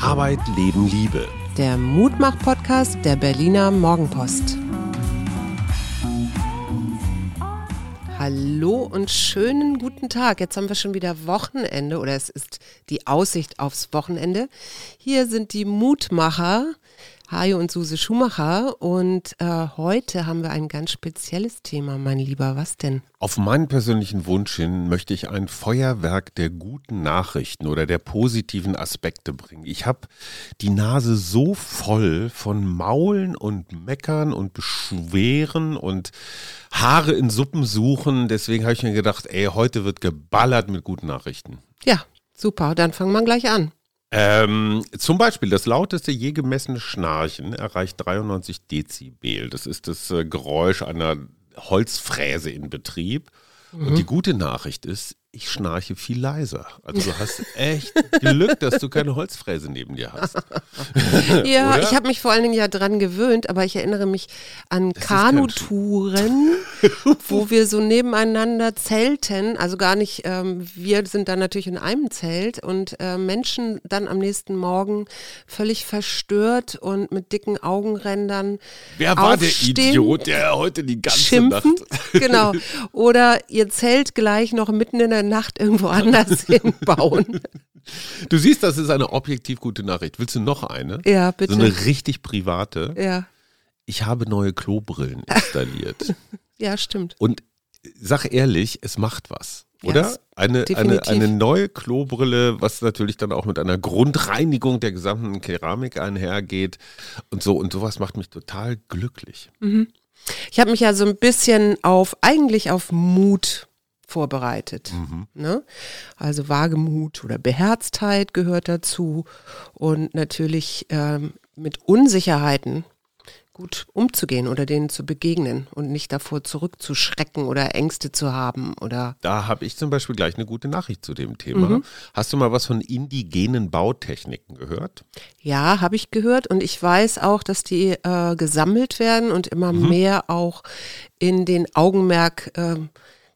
Arbeit, Leben, Liebe. Der Mutmach-Podcast der Berliner Morgenpost. Hallo und schönen guten Tag. Jetzt haben wir schon wieder Wochenende oder es ist die Aussicht aufs Wochenende. Hier sind die Mutmacher Hajo und Suse Schumacher und äh, heute haben wir ein ganz spezielles Thema, mein Lieber. Was denn? Auf meinen persönlichen Wunsch hin möchte ich ein Feuerwerk der guten Nachrichten oder der positiven Aspekte bringen. Ich habe die Nase so voll von Maulen und Meckern und Beschweren und Haare in Suppen suchen. Deswegen habe ich mir gedacht, ey, heute wird geballert mit guten Nachrichten. Ja, super. Dann fangen wir gleich an. Ähm, zum Beispiel das lauteste je gemessene Schnarchen erreicht 93 Dezibel. Das ist das äh, Geräusch einer Holzfräse in Betrieb. Mhm. Und die gute Nachricht ist, ich schnarche viel leiser. Also du hast echt Glück, dass du keine Holzfräse neben dir hast. ja, Oder? ich habe mich vor allen Dingen ja dran gewöhnt, aber ich erinnere mich an Kanutouren, wo wir so nebeneinander zelten, also gar nicht, ähm, wir sind dann natürlich in einem Zelt und äh, Menschen dann am nächsten Morgen völlig verstört und mit dicken Augenrändern Wer war aufstehen, der Idiot, der heute die ganze schimpfen, Nacht... genau. Oder ihr Zelt gleich noch mitten in der Nacht irgendwo anders hinbauen. Du siehst, das ist eine objektiv gute Nachricht. Willst du noch eine? Ja, bitte. So eine richtig private. Ja. Ich habe neue Klobrillen installiert. ja, stimmt. Und sag ehrlich, es macht was. Oder? Yes, eine, eine, eine neue Klobrille, was natürlich dann auch mit einer Grundreinigung der gesamten Keramik einhergeht. Und so, und sowas macht mich total glücklich. Mhm. Ich habe mich ja so ein bisschen auf, eigentlich auf Mut vorbereitet. Mhm. Ne? Also Wagemut oder Beherztheit gehört dazu und natürlich ähm, mit Unsicherheiten gut umzugehen oder denen zu begegnen und nicht davor zurückzuschrecken oder Ängste zu haben oder. Da habe ich zum Beispiel gleich eine gute Nachricht zu dem Thema. Mhm. Hast du mal was von indigenen Bautechniken gehört? Ja, habe ich gehört und ich weiß auch, dass die äh, gesammelt werden und immer mhm. mehr auch in den Augenmerk äh,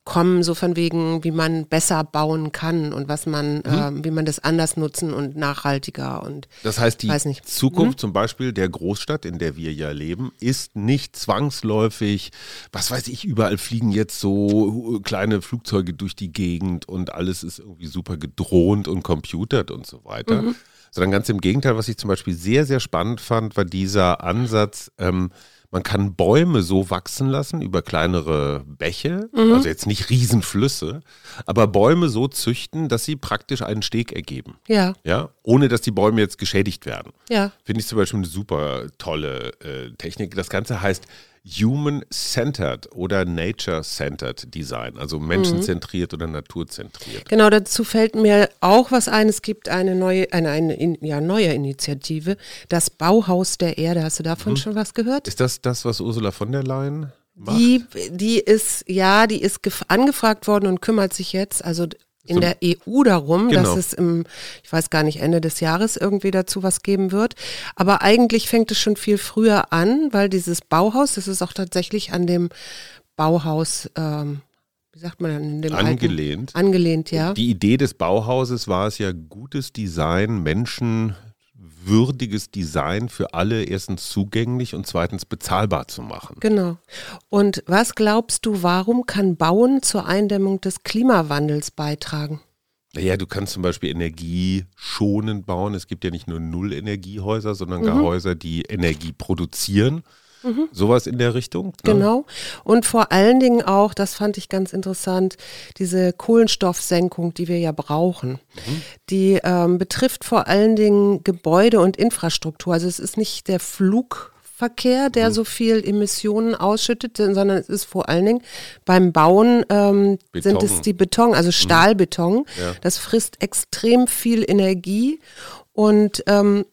kommen, so von wegen, wie man besser bauen kann und was man, mhm. äh, wie man das anders nutzen und nachhaltiger und das heißt, die Zukunft mhm. zum Beispiel der Großstadt, in der wir ja leben, ist nicht zwangsläufig, was weiß ich, überall fliegen jetzt so kleine Flugzeuge durch die Gegend und alles ist irgendwie super gedroht und computert und so weiter. Mhm. Sondern ganz im Gegenteil, was ich zum Beispiel sehr, sehr spannend fand, war dieser Ansatz, ähm, man kann Bäume so wachsen lassen über kleinere Bäche, mhm. also jetzt nicht Riesenflüsse, aber Bäume so züchten, dass sie praktisch einen Steg ergeben. Ja. Ja, ohne dass die Bäume jetzt geschädigt werden. Ja. Finde ich zum Beispiel eine super tolle äh, Technik. Das Ganze heißt Human-Centered oder Nature-Centered Design, also menschenzentriert mhm. oder naturzentriert. Genau, dazu fällt mir auch was ein. Es gibt eine neue, eine, eine ja, neue Initiative, das Bauhaus der Erde. Hast du davon mhm. schon was gehört? Ist das das, was Ursula von der Leyen macht? Die, die ist, ja, die ist angefragt worden und kümmert sich jetzt, also in so, der EU darum, genau. dass es im, ich weiß gar nicht, Ende des Jahres irgendwie dazu was geben wird. Aber eigentlich fängt es schon viel früher an, weil dieses Bauhaus, das ist auch tatsächlich an dem Bauhaus, ähm, wie sagt man dann, in dem angelehnt. Alten, angelehnt, ja. Die Idee des Bauhauses war es ja, gutes Design, Menschen würdiges Design für alle erstens zugänglich und zweitens bezahlbar zu machen. Genau. Und was glaubst du, warum kann Bauen zur Eindämmung des Klimawandels beitragen? Naja, du kannst zum Beispiel energieschonend bauen. Es gibt ja nicht nur Nullenergiehäuser, sondern mhm. gar Häuser, die Energie produzieren. Mhm. Sowas in der Richtung. Ne? Genau. Und vor allen Dingen auch, das fand ich ganz interessant, diese Kohlenstoffsenkung, die wir ja brauchen. Mhm. Die ähm, betrifft vor allen Dingen Gebäude und Infrastruktur. Also es ist nicht der Flugverkehr, der mhm. so viel Emissionen ausschüttet, sondern es ist vor allen Dingen beim Bauen ähm, sind es die Beton, also mhm. Stahlbeton. Ja. Das frisst extrem viel Energie Und ähm,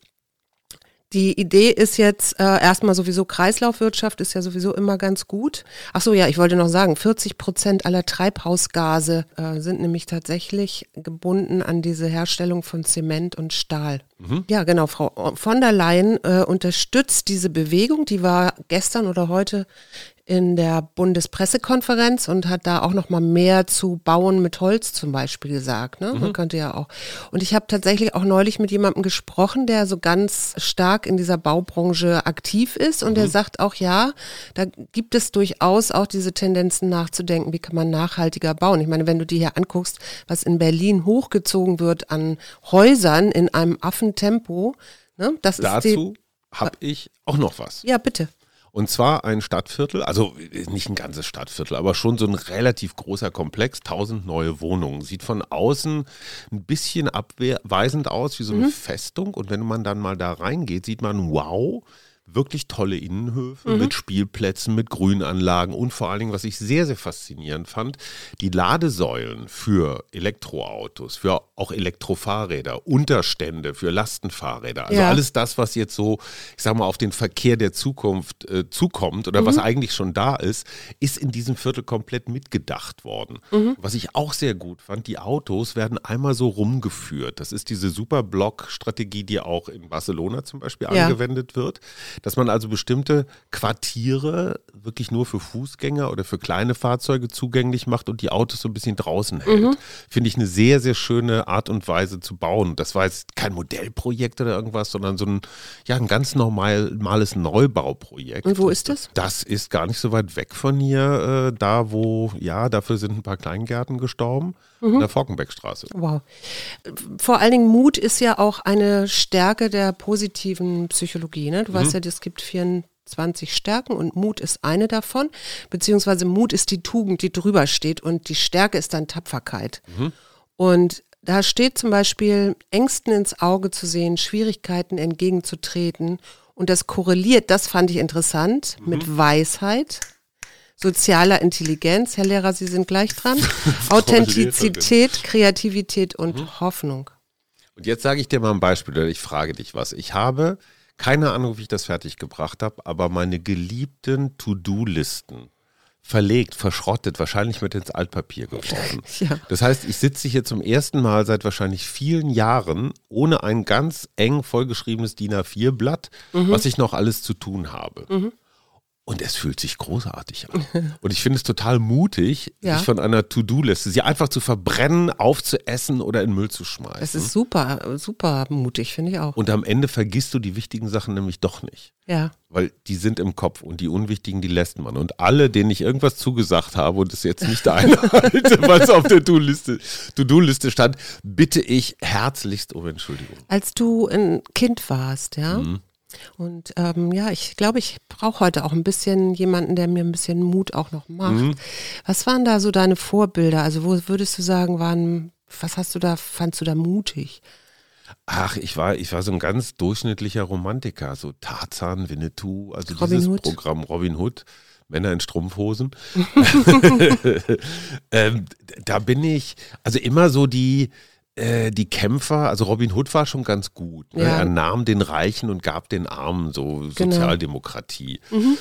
die Idee ist jetzt äh, erstmal sowieso Kreislaufwirtschaft ist ja sowieso immer ganz gut. Ach so, ja, ich wollte noch sagen, 40 Prozent aller Treibhausgase äh, sind nämlich tatsächlich gebunden an diese Herstellung von Zement und Stahl. Mhm. Ja, genau. Frau von der Leyen äh, unterstützt diese Bewegung. Die war gestern oder heute in der Bundespressekonferenz und hat da auch noch mal mehr zu Bauen mit Holz zum Beispiel gesagt. Ne? Man mhm. könnte ja auch. Und ich habe tatsächlich auch neulich mit jemandem gesprochen, der so ganz stark in dieser Baubranche aktiv ist und mhm. der sagt auch, ja, da gibt es durchaus auch diese Tendenzen nachzudenken, wie kann man nachhaltiger bauen. Ich meine, wenn du dir hier anguckst, was in Berlin hochgezogen wird an Häusern in einem Affentempo, ne? das Dazu habe ich auch noch was. Ja, bitte. Und zwar ein Stadtviertel, also nicht ein ganzes Stadtviertel, aber schon so ein relativ großer Komplex, tausend neue Wohnungen. Sieht von außen ein bisschen abweisend aus, wie so eine mhm. Festung. Und wenn man dann mal da reingeht, sieht man, wow, wirklich tolle Innenhöfe mhm. mit Spielplätzen, mit Grünanlagen und vor allen Dingen, was ich sehr, sehr faszinierend fand, die Ladesäulen für Elektroautos, für auch Elektrofahrräder, Unterstände für Lastenfahrräder. Also ja. alles das, was jetzt so, ich sag mal, auf den Verkehr der Zukunft äh, zukommt oder mhm. was eigentlich schon da ist, ist in diesem Viertel komplett mitgedacht worden. Mhm. Was ich auch sehr gut fand, die Autos werden einmal so rumgeführt. Das ist diese Superblock-Strategie, die auch in Barcelona zum Beispiel ja. angewendet wird dass man also bestimmte Quartiere wirklich nur für Fußgänger oder für kleine Fahrzeuge zugänglich macht und die Autos so ein bisschen draußen hält. Mhm. Finde ich eine sehr, sehr schöne Art und Weise zu bauen. Das war jetzt kein Modellprojekt oder irgendwas, sondern so ein, ja, ein ganz normales Neubauprojekt. Und wo ist das? Das ist gar nicht so weit weg von hier, äh, da wo, ja, dafür sind ein paar Kleingärten gestorben mhm. in der Forkenbeckstraße. Wow. Vor allen Dingen Mut ist ja auch eine Stärke der positiven Psychologie. Ne? Du mhm. weißt ja, es gibt 24 Stärken und Mut ist eine davon, beziehungsweise Mut ist die Tugend, die drüber steht und die Stärke ist dann Tapferkeit. Mhm. Und da steht zum Beispiel Ängsten ins Auge zu sehen, Schwierigkeiten entgegenzutreten und das korreliert, das fand ich interessant, mhm. mit Weisheit, sozialer Intelligenz. Herr Lehrer, Sie sind gleich dran. Authentizität, Kreativität und mhm. Hoffnung. Und jetzt sage ich dir mal ein Beispiel, oder ich frage dich was. Ich habe keine Ahnung, wie ich das fertig gebracht habe, aber meine geliebten To-Do-Listen verlegt, verschrottet, wahrscheinlich mit ins Altpapier geworfen. Ja. Das heißt, ich sitze hier zum ersten Mal seit wahrscheinlich vielen Jahren ohne ein ganz eng vollgeschriebenes DIN A4-Blatt, mhm. was ich noch alles zu tun habe. Mhm. Und es fühlt sich großartig an. Und ich finde es total mutig, ja. sich von einer To-Do-Liste, sie einfach zu verbrennen, aufzuessen oder in Müll zu schmeißen. Es ist super, super mutig, finde ich auch. Und am Ende vergisst du die wichtigen Sachen nämlich doch nicht. Ja. Weil die sind im Kopf und die unwichtigen, die lässt man. Und alle, denen ich irgendwas zugesagt habe und es jetzt nicht einhalte, es auf der To-Do-Liste To stand, bitte ich herzlichst um Entschuldigung. Als du ein Kind warst, ja, mhm und ähm, ja, ich glaube, ich brauche heute auch ein bisschen jemanden, der mir ein bisschen Mut auch noch macht. Mhm. Was waren da so deine Vorbilder? Also wo würdest du sagen, waren, was hast du da, fandst du da mutig? Ach, ich war, ich war so ein ganz durchschnittlicher Romantiker, so Tarzan, Winnetou, also Robin dieses Hood. Programm Robin Hood. Männer in Strumpfhosen. ähm, da bin ich, also immer so die, äh, die Kämpfer, also Robin Hood war schon ganz gut. Ne? Ja. Er nahm den Reichen und gab den Armen, so genau. Sozialdemokratie. Mhm.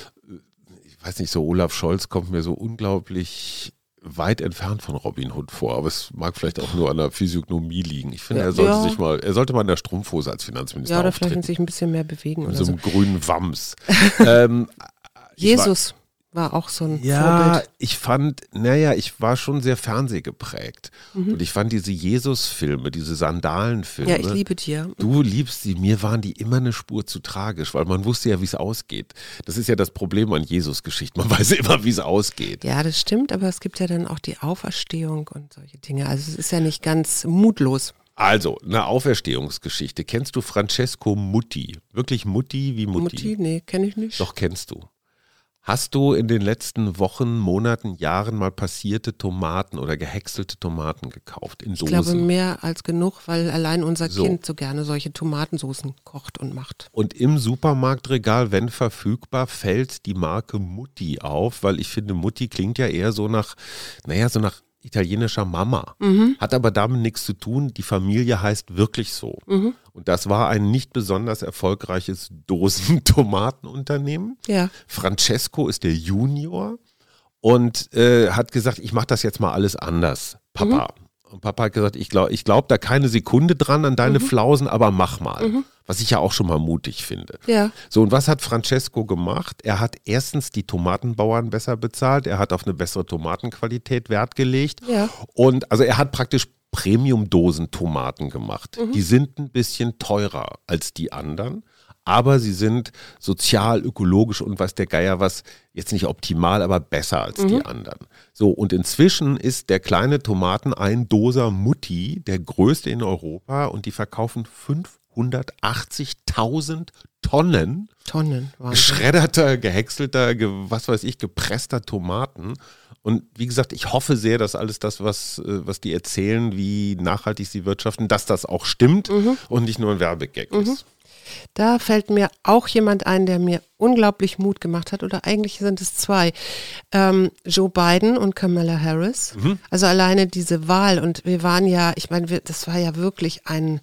Ich weiß nicht, so Olaf Scholz kommt mir so unglaublich weit entfernt von Robin Hood vor, aber es mag vielleicht auch nur an der Physiognomie liegen. Ich finde, er sollte ja. sich mal, er sollte mal in der Strumpfhose als Finanzminister Ja, oder auftreten. vielleicht sich ein bisschen mehr bewegen. Mit so einem so. grünen Wams. ähm, Jesus war auch so ein ja, Vorbild. ich fand, naja, ich war schon sehr fernsehgeprägt. Mhm. Und ich fand diese Jesus-Filme, diese Sandalenfilme. Ja, ich liebe die. Ja. Du liebst sie, mir waren die immer eine Spur zu tragisch, weil man wusste ja, wie es ausgeht. Das ist ja das Problem an Jesus-Geschichten. Man weiß immer, wie es ausgeht. Ja, das stimmt, aber es gibt ja dann auch die Auferstehung und solche Dinge. Also es ist ja nicht ganz mutlos. Also, eine Auferstehungsgeschichte. Kennst du Francesco Mutti? Wirklich Mutti wie Mutti? Mutti? Nee, kenne ich nicht. Doch, kennst du. Hast du in den letzten Wochen, Monaten, Jahren mal passierte Tomaten oder gehäckselte Tomaten gekauft in Dosen? Ich glaube mehr als genug, weil allein unser so. Kind so gerne solche Tomatensoßen kocht und macht. Und im Supermarktregal, wenn verfügbar, fällt die Marke Mutti auf, weil ich finde, Mutti klingt ja eher so nach, naja, so nach italienischer Mama. Mhm. Hat aber damit nichts zu tun. Die Familie heißt wirklich so. Mhm. Und das war ein nicht besonders erfolgreiches Dosen-Tomatenunternehmen. Ja. Francesco ist der Junior und äh, hat gesagt, ich mache das jetzt mal alles anders, Papa. Und Papa hat gesagt, ich glaube ich glaub da keine Sekunde dran an deine Flausen, aber mach mal. Was ich ja auch schon mal mutig finde. Ja. So, und was hat Francesco gemacht? Er hat erstens die Tomatenbauern besser bezahlt, er hat auf eine bessere Tomatenqualität Wert gelegt. Ja. Und also er hat praktisch Premium-Dosen-Tomaten gemacht. Die sind ein bisschen teurer als die anderen, aber sie sind sozial, ökologisch und weiß der Geier was, jetzt nicht optimal, aber besser als die anderen. So, und inzwischen ist der kleine Tomaten ein Doser Mutti der größte in Europa und die verkaufen 580.000 Tonnen Tonnen. Wahnsinn. geschredderter, gehäckselter, ge was weiß ich, gepresster Tomaten. Und wie gesagt, ich hoffe sehr, dass alles das, was, äh, was die erzählen, wie nachhaltig sie wirtschaften, dass das auch stimmt und nicht nur ein Werbegag ist. Da fällt mir auch jemand ein, der mir unglaublich Mut gemacht hat, oder eigentlich sind es zwei. Ähm, Joe Biden und Kamala Harris. Also alleine diese Wahl. Und wir waren ja, ich meine, wir- das war ja wirklich ein,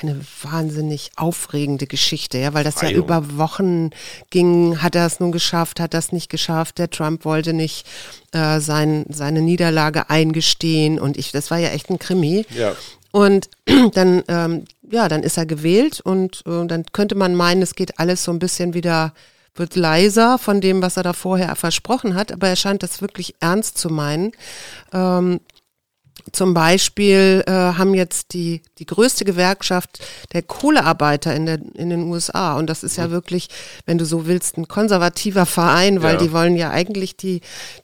eine wahnsinnig aufregende Geschichte, ja, weil das ja über Wochen ging. Hat er es nun geschafft, hat das nicht geschafft? Der Trump wollte nicht äh, sein, seine Niederlage eingestehen. Und ich, das war ja echt ein Krimi. Ja. Und dann, ähm, ja, dann ist er gewählt und äh, dann könnte man meinen, es geht alles so ein bisschen wieder, wird leiser von dem, was er da vorher versprochen hat, aber er scheint das wirklich ernst zu meinen. Ähm, zum Beispiel äh, haben jetzt die, die größte Gewerkschaft der Kohlearbeiter in, der, in den USA und das ist ja wirklich, wenn du so willst, ein konservativer Verein, weil Ja. die wollen ja eigentlich die,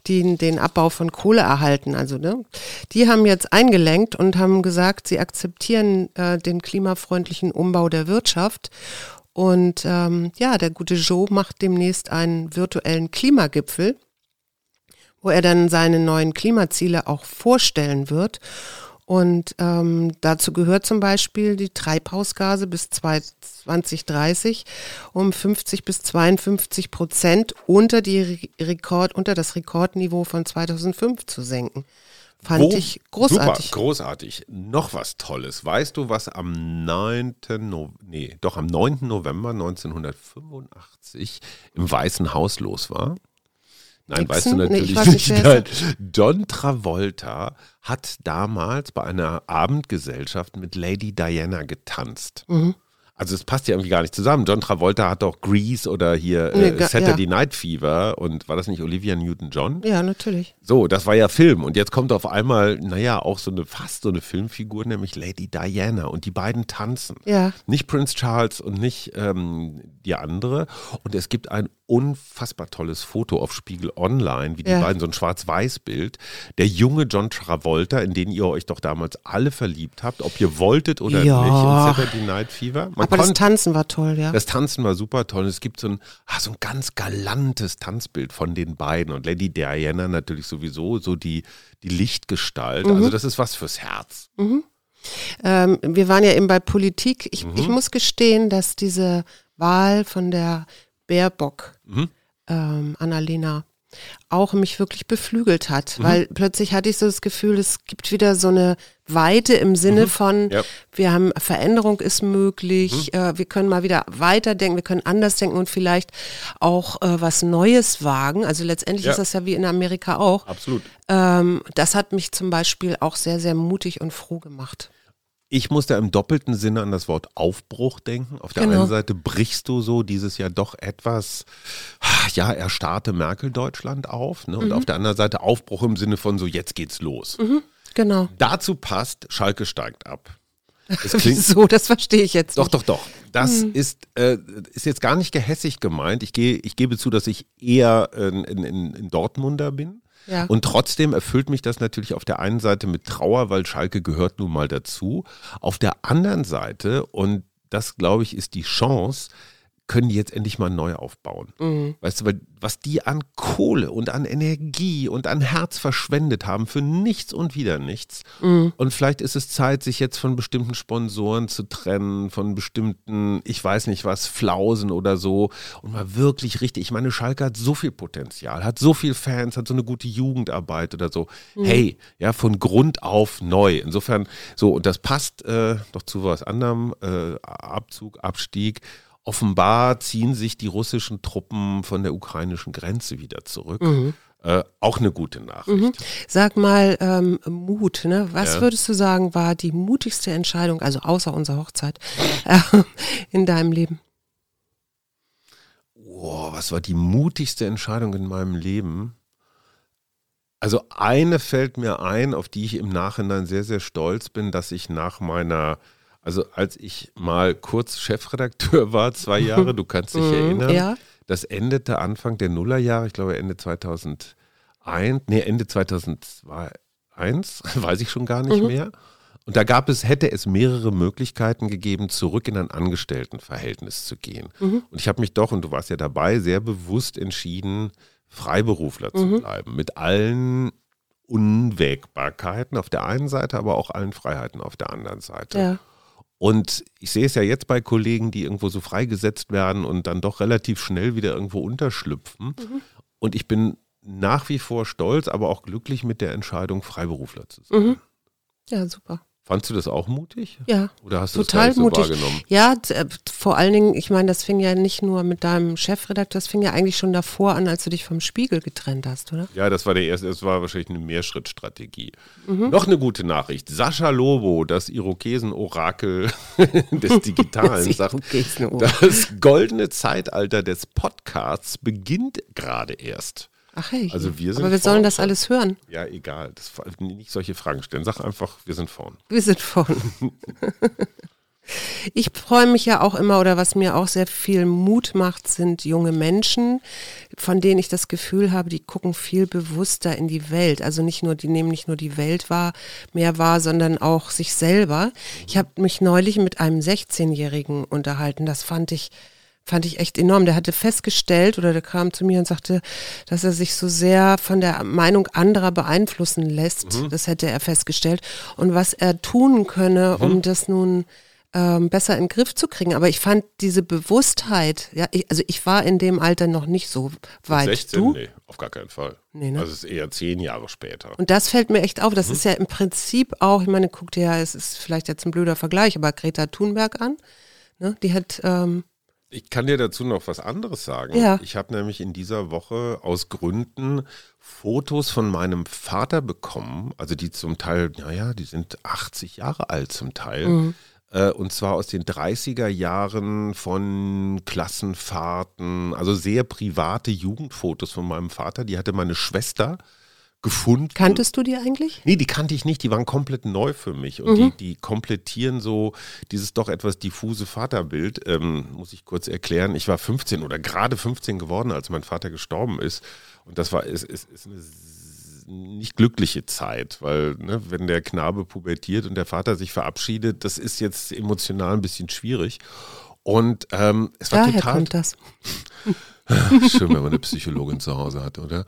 die, den Abbau von Kohle erhalten. Also ne, die haben jetzt eingelenkt und haben gesagt, sie akzeptieren äh, den klimafreundlichen Umbau der Wirtschaft. Und ähm, ja, der gute Joe macht demnächst einen virtuellen Klimagipfel wo er dann seine neuen Klimaziele auch vorstellen wird. Und ähm, dazu gehört zum Beispiel die Treibhausgase bis 2030 um 50 bis 52 Prozent unter, die Re- Rekord, unter das Rekordniveau von 2005 zu senken. Fand Wo- ich großartig. Super, großartig. Noch was Tolles. Weißt du, was am 9. No nee, doch am 9. November 1985 im Weißen Haus los war? Nein, Nixon? weißt du Nee, natürlich ich weiß nicht, nicht. Nein. John Travolta hat damals bei einer Abendgesellschaft mit Lady Diana getanzt. Mhm. Also es passt ja irgendwie gar nicht zusammen. John Travolta hat doch Grease oder hier Nee, äh, ga- Saturday ja. Night Fever und war das nicht Olivia Newton-John? Ja, natürlich. So, das war ja Film. Und jetzt kommt auf einmal, naja, auch so eine, fast so eine Filmfigur, nämlich Lady Diana. Und die beiden tanzen. Ja. Nicht Prince Charles und nicht ähm, die andere. Und es gibt ein unfassbar tolles Foto auf Spiegel Online, wie die Ja. beiden, so ein Schwarz-Weiß-Bild. Der junge John Travolta, in den ihr euch doch damals alle verliebt habt, ob ihr wolltet oder Ja. nicht, in Saturday Night Fever. Man Aber das konnte- Tanzen war toll, ja. das Tanzen war super toll. Es gibt so ein, ah, so ein ganz galantes Tanzbild von den beiden. Und Lady Diana natürlich sowieso so die, die Lichtgestalt. Mhm. Also das ist was fürs Herz. Ähm, wir waren ja eben bei Politik. Ich, Mhm. ich muss gestehen, dass diese Wahl von der Baerbock, Mhm. ähm, Annalena, auch mich wirklich beflügelt Mhm. hat, weil plötzlich hatte ich so das Gefühl, es gibt wieder so eine Weite im Sinne von, Mhm. Ja. Mhm. wir haben Veränderung ist möglich, äh, wir können mal wieder weiterdenken, wir können anders denken und vielleicht auch äh, was Neues wagen. Also letztendlich Ja. ist das ja wie in Amerika auch. Absolut. Ähm, das hat mich zum Beispiel auch sehr, sehr mutig und froh gemacht. Ich muss da im doppelten Sinne an das Wort Aufbruch denken. Auf der Genau. einen Seite brichst du so dieses ja doch etwas, ja, erstarrte Merkel-Deutschland auf. Ne? Mhm. Und auf der anderen Seite Aufbruch im Sinne von so, jetzt geht's los. Genau. Dazu passt, Schalke steigt ab. Es klingt, Wieso? Das verstehe ich jetzt Doch, nicht. doch, doch. Das Hm. ist, äh, ist jetzt gar nicht gehässig gemeint. Ich, gehe, ich gebe zu, dass ich eher äh, in, in, in Dortmunder bin. Ja. Und trotzdem erfüllt mich das natürlich auf der einen Seite mit Trauer, weil Schalke gehört nun mal dazu. Auf der anderen Seite, und das glaube ich ist die Chance, können die jetzt endlich mal neu aufbauen. Mhm. Weißt du, weil was die an Kohle und an Energie und an Herz verschwendet haben für nichts und wieder nichts. Mhm. Und vielleicht ist es Zeit, sich jetzt von bestimmten Sponsoren zu trennen, von bestimmten, ich weiß nicht was, Flausen oder so. Und mal wirklich richtig, ich meine, Schalke hat so viel Potenzial, hat so viel Fans, hat so eine gute Jugendarbeit oder so. Hey, ja, von Grund auf neu. Insofern, so, und das passt äh, doch zu was anderem, äh, Abzug, Abstieg. Offenbar ziehen sich die russischen Truppen von der ukrainischen Grenze wieder zurück. Äh, auch eine gute Nachricht. Mhm. Sag mal, ähm, Mut, ne? Was Ja. würdest du sagen, war die mutigste Entscheidung, also außer unserer Hochzeit, äh, in deinem Leben? Wow, was war die mutigste Entscheidung in meinem Leben? Also eine fällt mir ein, auf die ich im Nachhinein sehr, sehr stolz bin, dass ich nach meiner, also als ich mal kurz Chefredakteur war, zwei Jahre, du kannst dich erinnern, Mhm, Ja. das endete Anfang der Nullerjahre, ich glaube Ende 2001, nee, Ende 2001, weiß ich schon gar nicht mehr. Und da gab es, hätte es mehrere Möglichkeiten gegeben, zurück in ein Angestelltenverhältnis zu gehen. Und ich habe mich doch, und du warst ja dabei, sehr bewusst entschieden, Freiberufler zu bleiben. Mit allen Unwägbarkeiten auf der einen Seite, aber auch allen Freiheiten auf der anderen Seite. Ja. Und ich sehe es ja jetzt bei Kollegen, die irgendwo so freigesetzt werden und dann doch relativ schnell wieder irgendwo unterschlüpfen. Und ich bin nach wie vor stolz, aber auch glücklich mit der Entscheidung, Freiberufler zu sein. Ja, super. Fandst du das auch mutig? Ja. Oder hast du Total das gar nicht so mutig. wahrgenommen? Ja, äh, vor allen Dingen, ich meine, das fing ja nicht nur mit deinem Chefredakteur, das fing ja eigentlich schon davor an, als du dich vom Spiegel getrennt hast, oder? Ja, das war der erste, das war wahrscheinlich eine Mehrschrittstrategie. Mhm. Noch eine gute Nachricht. Sascha Lobo, das Irokesen-Orakel des Digitalen, sagt, Irokesen-Orakel. das goldene Zeitalter des Podcasts beginnt gerade erst. Ach hey. Also wir sind Aber wir sollen das alles hören. Ja, egal. Das, nicht solche Fragen stellen. Sag einfach, wir sind vorn. Wir sind vorne. Ich freue mich ja auch immer, oder was mir auch sehr viel Mut macht, sind junge Menschen, von denen ich das Gefühl habe, die gucken viel bewusster in die Welt. Also nicht nur, die nehmen nicht nur die Welt wahr, mehr wahr, sondern auch sich selber. Ich habe mich neulich mit einem 16-Jährigen unterhalten. Das fand ich fand ich echt enorm. Der hatte festgestellt oder der kam zu mir und sagte, dass er sich so sehr von der Meinung anderer beeinflussen lässt. Das hätte er festgestellt. Und was er tun könne, um das nun ähm, besser in den Griff zu kriegen. Aber ich fand diese Bewusstheit, ja, ich, also ich war in dem Alter noch nicht so weit. 16? du? Nee, auf gar keinen Fall. Nee, ne? Also es ist eher zehn Jahre später. Und das fällt mir echt auf. Mhm. Das ist ja im Prinzip auch, ich meine, guck dir ja, es ist vielleicht jetzt ein blöder Vergleich, aber Greta Thunberg an. Ne? Die hat, ähm, Ich kann dir dazu noch was anderes sagen. Ja. Ich habe nämlich in dieser Woche aus Gründen Fotos von meinem Vater bekommen, also die zum Teil, naja, die sind 80 Jahre alt zum Teil. Mhm. Äh, Und zwar aus den 30er Jahren von Klassenfahrten, also sehr private Jugendfotos von meinem Vater. Die hatte meine Schwester gefunden. kanntest du die eigentlich? Nee, die kannte ich nicht, die waren komplett neu für mich und die, die komplettieren so dieses doch etwas diffuse Vaterbild. Ähm, muss ich kurz erklären. Ich war 15 oder gerade 15 geworden, als mein Vater gestorben ist. Und das war ist, ist, ist eine nicht glückliche Zeit, weil ne, wenn der Knabe pubertiert und der Vater sich verabschiedet, das ist jetzt emotional ein bisschen schwierig. Und ähm, es war Daher total kommt das. Schön, wenn man eine Psychologin zu Hause hat, oder?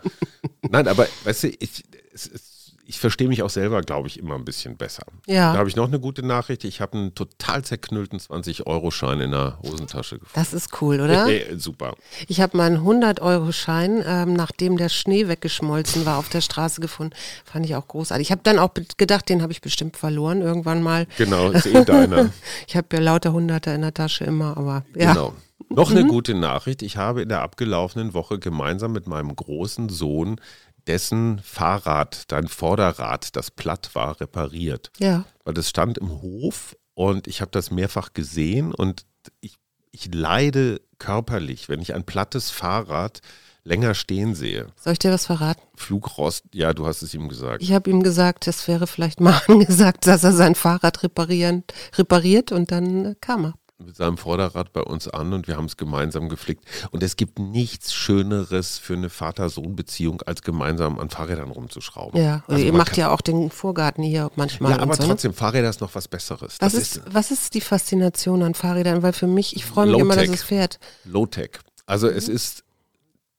Nein, aber weißt du, ich, es, es, ich verstehe mich auch selber, glaube ich, immer ein bisschen besser. Ja. Da habe ich noch eine gute Nachricht. Ich habe einen total zerknüllten 20-Euro-Schein in der Hosentasche gefunden. Das ist cool, oder? Äh, super. Ich habe meinen 100-Euro-Schein, ähm, nachdem der Schnee weggeschmolzen war, auf der Straße gefunden. Fand ich auch großartig. Ich habe dann auch gedacht, den habe ich bestimmt verloren irgendwann mal. Genau, ist eh deiner. Ich habe ja lauter Hunderter in der Tasche immer, aber ja. Genau. Noch eine gute Nachricht. Ich habe in der abgelaufenen Woche gemeinsam mit meinem großen Sohn dessen Fahrrad, dein Vorderrad, das platt war, repariert. Ja. weil das stand im Hof und ich habe das mehrfach gesehen und ich, ich leide körperlich, wenn ich ein plattes Fahrrad länger stehen sehe. Soll ich dir was verraten? Flugrost, ja, du hast es ihm gesagt. Ich habe ihm gesagt, es wäre vielleicht mal angesagt, dass er sein Fahrrad reparieren, repariert und dann kam er. Mit seinem Vorderrad bei uns an und wir haben es gemeinsam geflickt. Und es gibt nichts Schöneres für eine Vater-Sohn-Beziehung, als gemeinsam an Fahrrädern rumzuschrauben. Ja, Also ihr macht ja auch den Vorgarten hier manchmal. Ja, aber so, ne? trotzdem, Fahrräder ist noch was Besseres. Was das ist, was ist die Faszination an Fahrrädern? Weil für mich, ich freue mich immer, dass es fährt. Low-Tech. Also es ist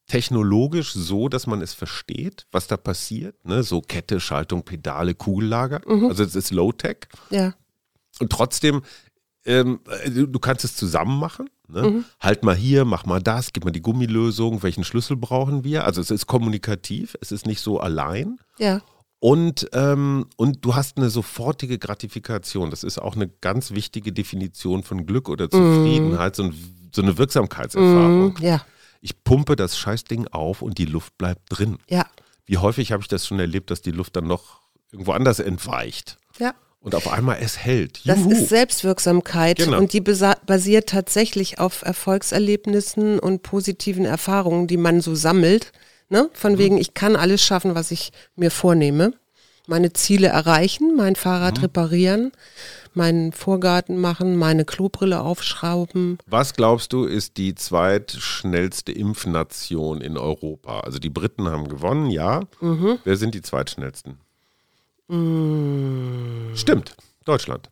technologisch so, dass man es versteht, was da passiert. Ne? So Kette, Schaltung, Pedale, Kugellager. Also es ist Low-Tech. Ja. Und trotzdem, ähm, äh, du, du kannst es zusammen machen. Ne? Halt mal hier, mach mal das, gib mal die Gummilösung, welchen Schlüssel brauchen wir? Also es ist kommunikativ, es ist nicht so allein. Ja. Und, ähm, und du hast eine sofortige Gratifikation. Das ist auch eine ganz wichtige Definition von Glück oder Zufriedenheit, so, ein, so eine Wirksamkeitserfahrung. Mhm. Ja. Ich pumpe das Scheißding auf und die Luft bleibt drin. Ja. Wie häufig habe ich das schon erlebt, dass die Luft dann noch irgendwo anders entweicht Ja. Und auf einmal es hält. Das Juhu. ist Selbstwirksamkeit Genau. und die basiert tatsächlich auf Erfolgserlebnissen und positiven Erfahrungen, die man so sammelt. Ne? Mhm. Von wegen, ich kann alles schaffen, was ich mir vornehme. Meine Ziele erreichen, mein Fahrrad Mhm. reparieren, meinen Vorgarten machen, meine Klobrille aufschrauben. Was glaubst du, ist die zweitschnellste Impfnation in Europa? Also die Briten haben gewonnen, ja. Mhm. Wer sind die zweitschnellsten? Mm. Stimmt, Deutschland.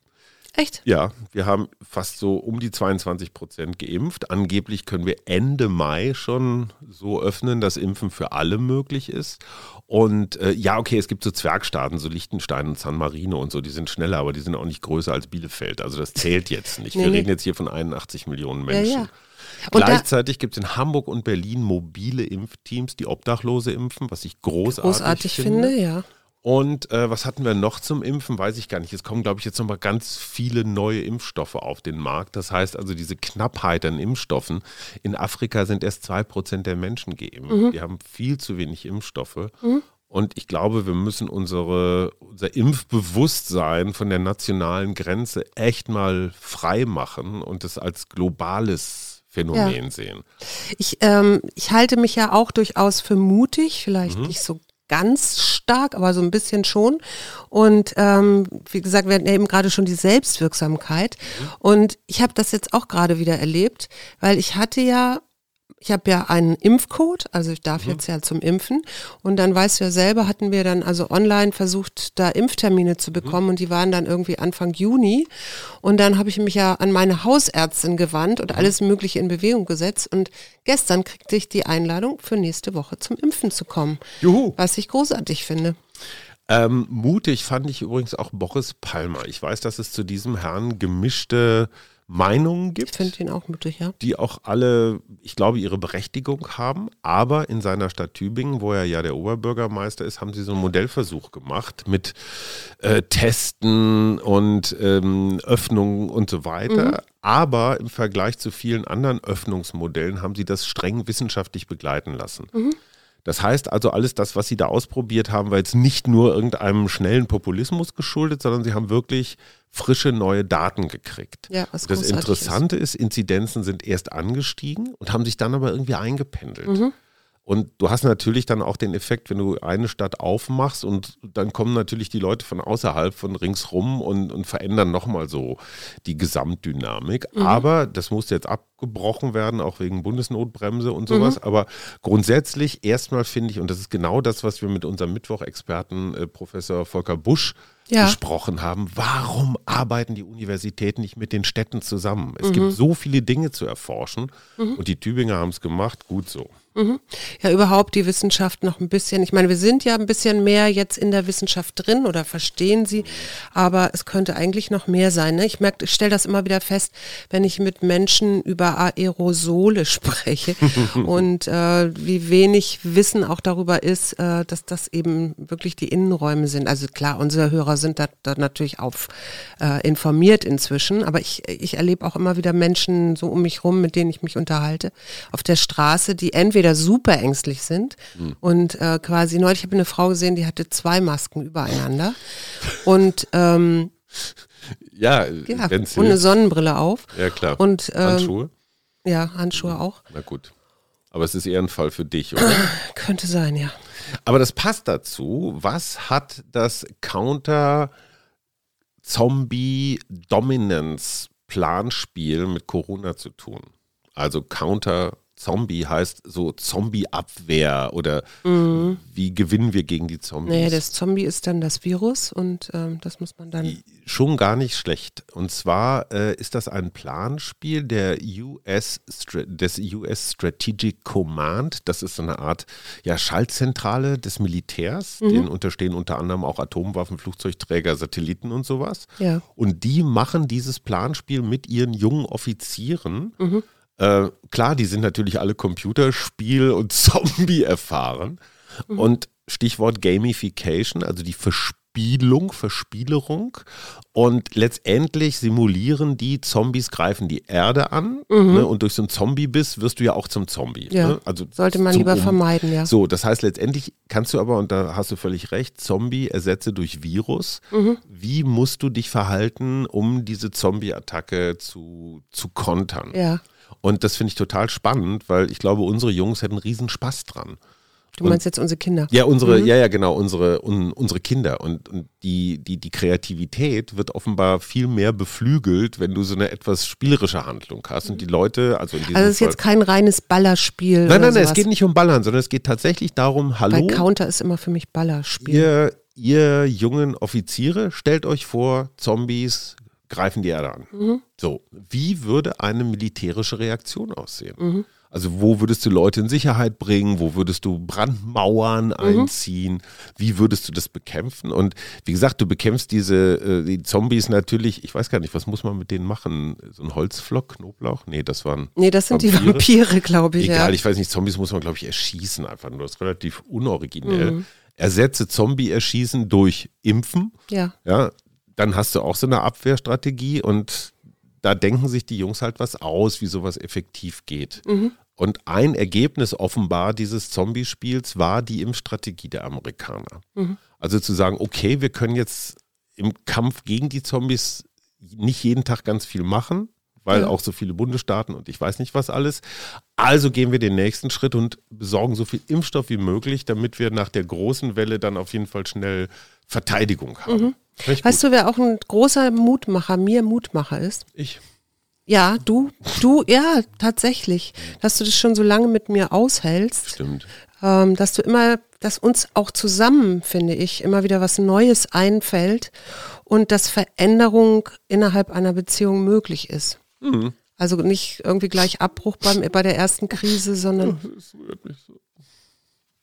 Echt? Ja, wir haben fast so um die 22 Prozent geimpft. Angeblich können wir Ende Mai schon so öffnen, dass Impfen für alle möglich ist. Und äh, ja, okay, es gibt so Zwergstaaten, so Liechtenstein und San Marino und so, die sind schneller, aber die sind auch nicht größer als Bielefeld. Also das zählt jetzt nicht. Nee, wir nee. reden jetzt hier von 81 Millionen Ja, Menschen. ja. Da, Gleichzeitig gibt es in Hamburg und Berlin mobile Impfteams, die Obdachlose impfen, was ich großartig, großartig finde, ja. Und äh, was hatten wir noch zum Impfen? Weiß ich gar nicht. Es kommen, glaube ich, jetzt nochmal ganz viele neue Impfstoffe auf den Markt. Das heißt also, diese Knappheit an Impfstoffen. In Afrika sind erst 2% der Menschen geimpft. Die haben viel zu wenig Impfstoffe. Und ich glaube, wir müssen unsere, unser Impfbewusstsein von der nationalen Grenze echt mal frei machen und es als globales Phänomen sehen. Ich, ähm, ich halte mich ja auch durchaus für mutig, vielleicht Mhm. nicht so ganz stark, aber so ein bisschen schon. Und ähm, wie gesagt, wir hatten ja eben gerade schon die Selbstwirksamkeit. Mhm. Und ich habe das jetzt auch gerade wieder erlebt, weil ich hatte ja, ich habe ja einen Impfcode, also ich Mhm. darf jetzt ja zum Impfen. Und dann weißt du ja selber, hatten wir dann also online versucht, da Impftermine zu bekommen und die waren dann irgendwie Anfang Juni. Und dann habe ich mich ja an meine Hausärztin gewandt und alles Mögliche in Bewegung gesetzt. Und gestern kriegte ich die Einladung, für nächste Woche zum Impfen zu kommen. Juhu. Was ich großartig finde. Ähm, mutig fand ich übrigens auch Boris Palmer. Ich weiß, dass es zu diesem Herrn gemischte Meinungen Ich gibt, finde ihn auch mutig, ja. die auch alle, ich glaube, ihre Berechtigung haben. Aber in seiner Stadt Tübingen, wo er ja der Oberbürgermeister ist, haben sie so einen Modellversuch gemacht mit äh, Testen und ähm, Öffnungen und so weiter. Aber im Vergleich zu vielen anderen Öffnungsmodellen haben sie das streng wissenschaftlich begleiten lassen. Das heißt also, alles das, was sie da ausprobiert haben, war jetzt nicht nur irgendeinem schnellen Populismus geschuldet, sondern sie haben wirklich frische neue Daten gekriegt. Ja, was das Interessante ist. Inzidenzen sind erst angestiegen und haben sich dann aber irgendwie eingependelt. Mhm. Und du hast natürlich dann auch den Effekt, wenn du eine Stadt aufmachst und dann kommen natürlich die Leute von außerhalb, von ringsrum und, und verändern nochmal so die Gesamtdynamik. Mhm. Aber das muss jetzt abgebrochen werden, auch wegen Bundesnotbremse und Mhm. sowas. Aber grundsätzlich erstmal finde ich, und das ist genau das, was wir mit unserem Mittwochexperten äh, Professor Volker Busch Ja. besprochen haben. Warum arbeiten die Universitäten nicht mit den Städten zusammen? Es Mhm. gibt so viele Dinge zu erforschen und die Tübinger haben es gemacht. Gut so. Ja, überhaupt die Wissenschaft noch ein bisschen. Ich meine, wir sind ja ein bisschen mehr jetzt in der Wissenschaft drin oder verstehen sie, aber es könnte eigentlich noch mehr sein. Ne? Ich merke, ich stelle das immer wieder fest, wenn ich mit Menschen über Aerosole spreche und äh, wie wenig Wissen auch darüber ist, äh, dass das eben wirklich die Innenräume sind. Also klar, unsere Hörer sind da, da natürlich auf äh, informiert inzwischen, aber ich, ich erlebe auch immer wieder Menschen so um mich rum, mit denen ich mich unterhalte, auf der Straße, die entweder super ängstlich sind und äh, quasi, neulich habe ich eine Frau gesehen, die hatte zwei Masken übereinander und ähm, Ja, ja, und eine. Sonnenbrille auf Ja, klar. und ähm, Handschuhe? ja, Handschuhe auch. Na gut. Aber es ist eher ein Fall für dich, oder? Könnte sein, ja. Aber das passt dazu. Was hat das Counter Zombie Dominance Planspiel mit Corona zu tun. Also Counter Zombie heißt so Zombie-Abwehr oder mhm. wie gewinnen wir gegen die Zombies? Naja, das Zombie ist dann das Virus und ähm, das muss man dann. Schon gar nicht schlecht. Und zwar äh, ist das ein Planspiel der US, des US Strategic Command. Das ist so eine Art ja, Schaltzentrale des Militärs. Mhm. Denen unterstehen unter anderem auch Atomwaffen, Flugzeugträger, Satelliten und sowas. Ja. Und die machen dieses Planspiel mit ihren jungen Offizieren. Mhm äh, klar, die sind natürlich alle Computerspiel- und Zombie erfahren. Mhm. Und Stichwort Gamification, also die Verspielung, Verspielerung. Und letztendlich simulieren die Zombies, greifen die Erde an. Mhm. Ne, und durch so ein Zombie-Biss wirst du ja auch zum Zombie. Ja. Ne? Also Sollte man lieber um vermeiden, ja. So, das heißt, letztendlich kannst du aber, und da hast du völlig recht, Zombie ersetze durch Virus. Mhm. Wie musst du dich verhalten, um diese Zombie-Attacke zu, zu kontern? Ja. Und das finde ich total spannend, weil ich glaube, unsere Jungs hätten riesen Spaß dran. Du meinst und, jetzt unsere Kinder? Ja, unsere, mhm. ja, ja, genau, unsere, un, unsere Kinder. Und, und, die, die, die Kreativität wird offenbar viel mehr beflügelt, wenn du so eine etwas spielerische Handlung hast. Und die Leute, also in diesem Also es ist jetzt kein reines Ballerspiel. Nein, nein, nein, es geht nicht um Ballern, sondern es geht tatsächlich darum, hallo. Bei Counter ist immer für mich Ballerspiel. Ihr, ihr jungen Offiziere, stellt euch vor, Zombies, greifen die Erde an. Mhm. So, wie würde eine militärische Reaktion aussehen? Mhm. Also wo würdest du Leute in Sicherheit bringen? Wo würdest du Brandmauern mhm. einziehen? Wie würdest du das bekämpfen? Und wie gesagt, du bekämpfst diese äh, die Zombies natürlich, ich weiß gar nicht, was muss man mit denen machen? So ein Holzflock, Knoblauch? Nee, das waren Nee, das sind Vampire. die Vampire, glaube ich. Egal, ja. ich weiß nicht, Zombies muss man, glaube ich, erschießen einfach nur. Das ist relativ unoriginell. Mhm. Ersetze Zombie-Erschießen durch Impfen. Ja. Ja, dann hast du auch so eine Abwehrstrategie und da denken sich die Jungs halt was aus, wie sowas effektiv geht. Mhm. Und ein Ergebnis offenbar dieses Zombie-Spiels war die Impfstrategie der Amerikaner. Mhm. Also zu sagen, okay, wir können jetzt im Kampf gegen die Zombies nicht jeden Tag ganz viel machen, weil ja. auch so viele Bundesstaaten und ich weiß nicht was alles. Also gehen wir den nächsten Schritt und besorgen so viel Impfstoff wie möglich, damit wir nach der großen Welle dann auf jeden Fall schnell Verteidigung haben. Mhm. Weißt gut. du, wer auch ein großer Mutmacher, mir Mutmacher ist? Ich. Ja, du, du, ja, tatsächlich. Dass du das schon so lange mit mir aushältst. Stimmt. Ähm, dass du immer, dass uns auch zusammen, finde ich, immer wieder was Neues einfällt und dass Veränderung innerhalb einer Beziehung möglich ist. Mhm. Also nicht irgendwie gleich Abbruch beim, bei der ersten Krise, sondern. Das wird nicht so.